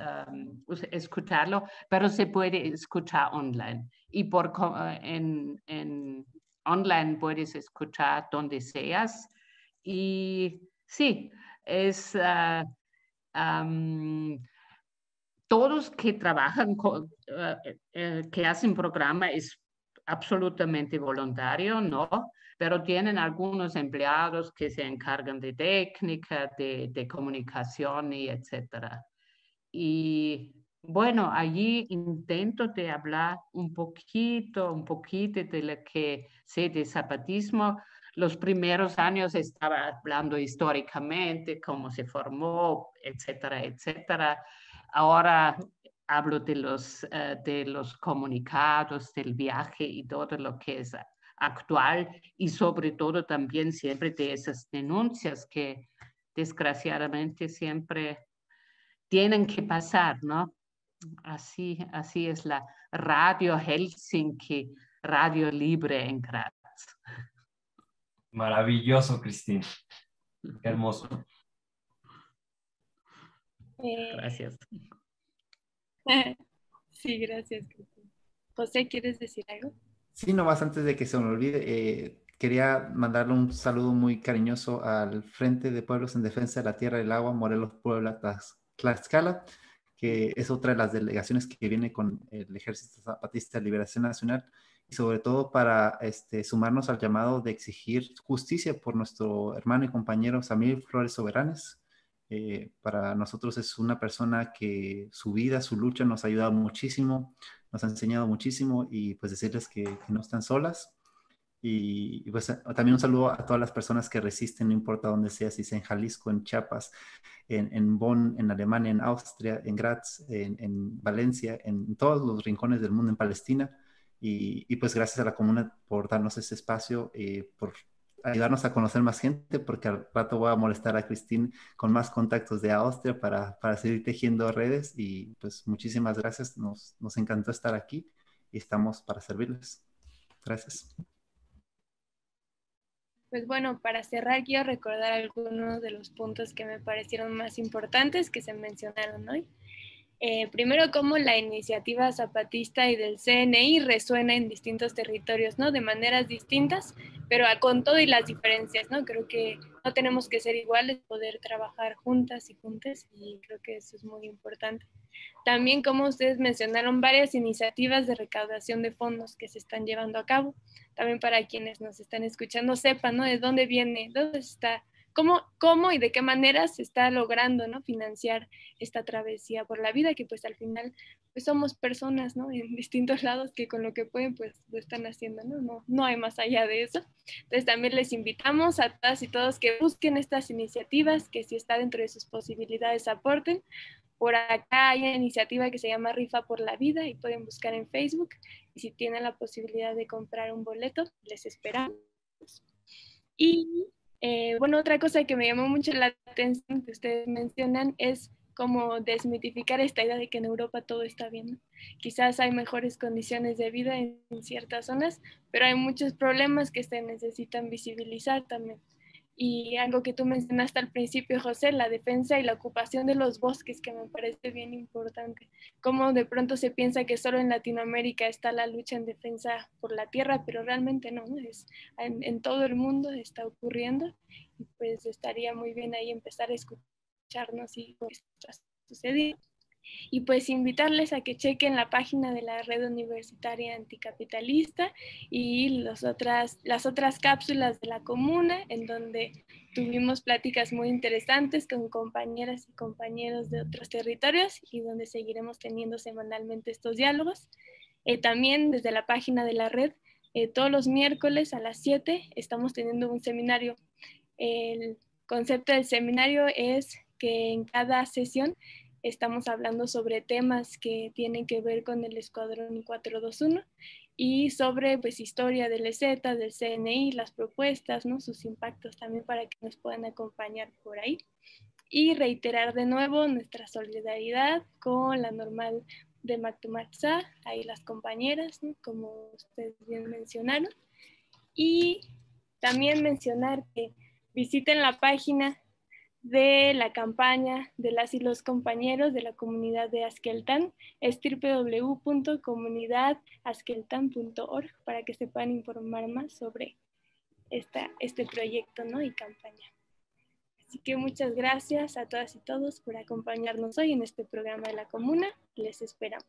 escucharlo, pero se puede escuchar online. Y por, en, en online puedes escuchar donde seas. Y sí, es, uh, todos que trabajan, eh, eh, que hacen programa es absolutamente voluntario, ¿no? Pero tienen algunos empleados que se encargan de técnica, de, de comunicación y etcétera. Y bueno, allí intento de hablar un poquito, un poquito de lo que sé de zapatismo, los primeros años estaba hablando históricamente, cómo se formó, etcétera, etcétera. Ahora hablo de los, eh, de los comunicados, del viaje y todo lo que es actual y sobre todo también siempre de esas denuncias que desgraciadamente siempre tienen que pasar, ¿no? Así, así es la Radio Helsinki, Radio Libre en Graz. Maravilloso, Cristina. Qué hermoso. Eh, gracias. Sí, gracias, Cristina. José, ¿quieres decir algo? Sí, nomás antes de que se me olvide, eh, quería mandarle un saludo muy cariñoso al Frente de Pueblos en Defensa de la Tierra y el Agua, Morelos, Puebla, Tlaxcala, que es otra de las delegaciones que viene con el Ejército Zapatista de Liberación Nacional y sobre todo para este, sumarnos al llamado de exigir justicia por nuestro hermano y compañero Samir Flores Soberanes. Eh, para nosotros es una persona que su vida, su lucha nos ha ayudado muchísimo, nos ha enseñado muchísimo y pues decirles que, no están solas. Y, pues también un saludo a todas las personas que resisten, no importa dónde sea, si sea en Jalisco, en Chiapas, en, en Bonn, en Alemania, en Austria, en Graz, en, en Valencia, en todos los rincones del mundo, en Palestina y, pues gracias a la comuna por darnos ese espacio, y eh, por ayudarnos a conocer más gente, porque al rato voy a molestar a Cristín con más contactos de Austria para, para seguir tejiendo redes y pues muchísimas gracias, nos, nos encantó estar aquí y estamos para servirles. Gracias. Pues bueno, para cerrar quiero recordar algunos de los puntos que me parecieron más importantes que se mencionaron hoy. Eh, primero, cómo la iniciativa zapatista y del CNI resuena en distintos territorios, ¿no? De maneras distintas, pero con todo y las diferencias, ¿no? Creo que no tenemos que ser iguales, poder trabajar juntas y juntas, y creo que eso es muy importante. También, como ustedes mencionaron, varias iniciativas de recaudación de fondos que se están llevando a cabo. También para quienes nos están escuchando sepan, ¿no? De dónde viene, dónde está cómo, y de qué manera se está logrando ¿no? financiar esta travesía por la vida, que pues al final pues somos personas, ¿no? En distintos lados que con lo que pueden, pues lo están haciendo, ¿no? No, no hay más allá de eso. Entonces también les invitamos a todas y todos que busquen estas iniciativas, que si está dentro de sus posibilidades aporten. Por acá hay una iniciativa que se llama Rifa por la Vida y pueden buscar en Facebook. Y si tienen la posibilidad de comprar un boleto, les esperamos. Y eh, bueno, otra cosa que me llamó mucho la atención que ustedes mencionan es como desmitificar esta idea de que en Europa todo está bien. Quizás hay mejores condiciones de vida en, ciertas zonas, pero hay muchos problemas que se necesitan visibilizar también. Y algo que tú mencionaste al principio, José, la defensa y la ocupación de los bosques, que me parece bien importante. Como de pronto se piensa que solo en Latinoamérica está la lucha en defensa por la tierra, pero realmente no, es en, en todo el mundo está ocurriendo. Y pues estaría muy bien ahí empezar a escuchar escucharnos y pues sucedido. Y pues invitarles a que chequen la página de la Red Universitaria Anticapitalista y las otras, las otras cápsulas de la comuna, en donde tuvimos pláticas muy interesantes con compañeras y compañeros de otros territorios y donde seguiremos teniendo semanalmente estos diálogos. Eh, también desde la página de la red, eh, todos los miércoles a las 7 estamos teniendo un seminario. El concepto del seminario es que en cada sesión estamos hablando sobre temas que tienen que ver con el Escuadrón 421 y sobre pues historia del EZ, del CNI, las propuestas, ¿no? sus impactos también para que nos puedan acompañar por ahí. Y reiterar de nuevo nuestra solidaridad con la normal de Mactumatza, ahí las compañeras, como ustedes bien mencionaron. Y también mencionar que visiten la página de la campaña de las y los compañeros de la comunidad de Askeltan es www.comunidadaskeltan.org para que se puedan informar más sobre esta, este proyecto ¿no? y campaña. Así que muchas gracias a todas y todos por acompañarnos hoy en este programa de la comuna. Les esperamos.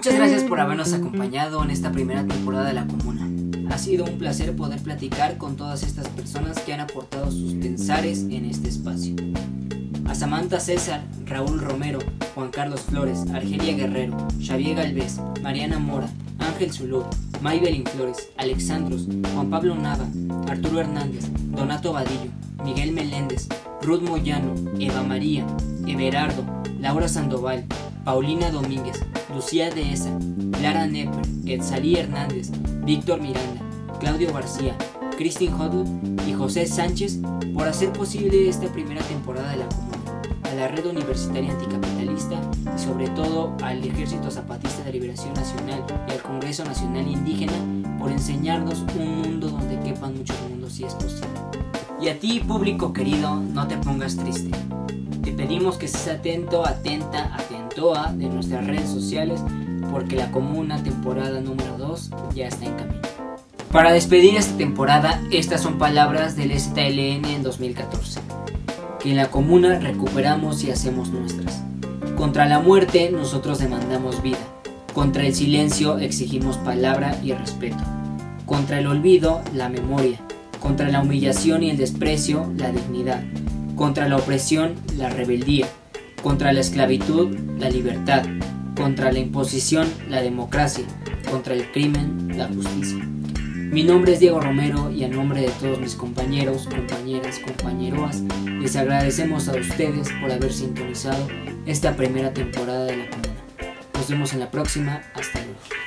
Muchas gracias por habernos acompañado en esta primera temporada de la comuna. Ha sido un placer poder platicar con todas estas personas que han aportado sus pensares en este espacio. A Samantha César, Raúl Romero, Juan Carlos Flores, Argelia Guerrero, Xavier Galvez, Mariana Mora, Ángel Zulú, Maybelin Flores, Alexandros, Juan Pablo Nava, Arturo Hernández, Donato Vadillo, Miguel Meléndez, Ruth Moyano, Eva María, Everardo, Laura Sandoval, Paulina Domínguez, Lucía Dehesa, Lara Nepper, Etzalí Hernández, Víctor Miranda, Claudio García, Cristin Hodl y José Sánchez por hacer posible esta primera temporada de la Comuna, a la Red Universitaria Anticapitalista y sobre todo al Ejército Zapatista de Liberación Nacional y al Congreso Nacional Indígena por enseñarnos un mundo donde quepan muchos mundos si es posible. Y a ti, público querido, no te pongas triste. Te pedimos que estés atento, atenta, de nuestras redes sociales porque la comuna temporada número 2 ya está en camino. Para despedir esta temporada, estas son palabras del STLN en 2014. Que en la comuna recuperamos y hacemos nuestras. Contra la muerte nosotros demandamos vida. Contra el silencio exigimos palabra y respeto. Contra el olvido, la memoria. Contra la humillación y el desprecio, la dignidad contra la opresión, la rebeldía, contra la esclavitud, la libertad, contra la imposición, la democracia, contra el crimen, la justicia. Mi nombre es Diego Romero y a nombre de todos mis compañeros, compañeras, compañeroas, les agradecemos a ustedes por haber sintonizado esta primera temporada de la comuna. Nos vemos en la próxima. Hasta luego.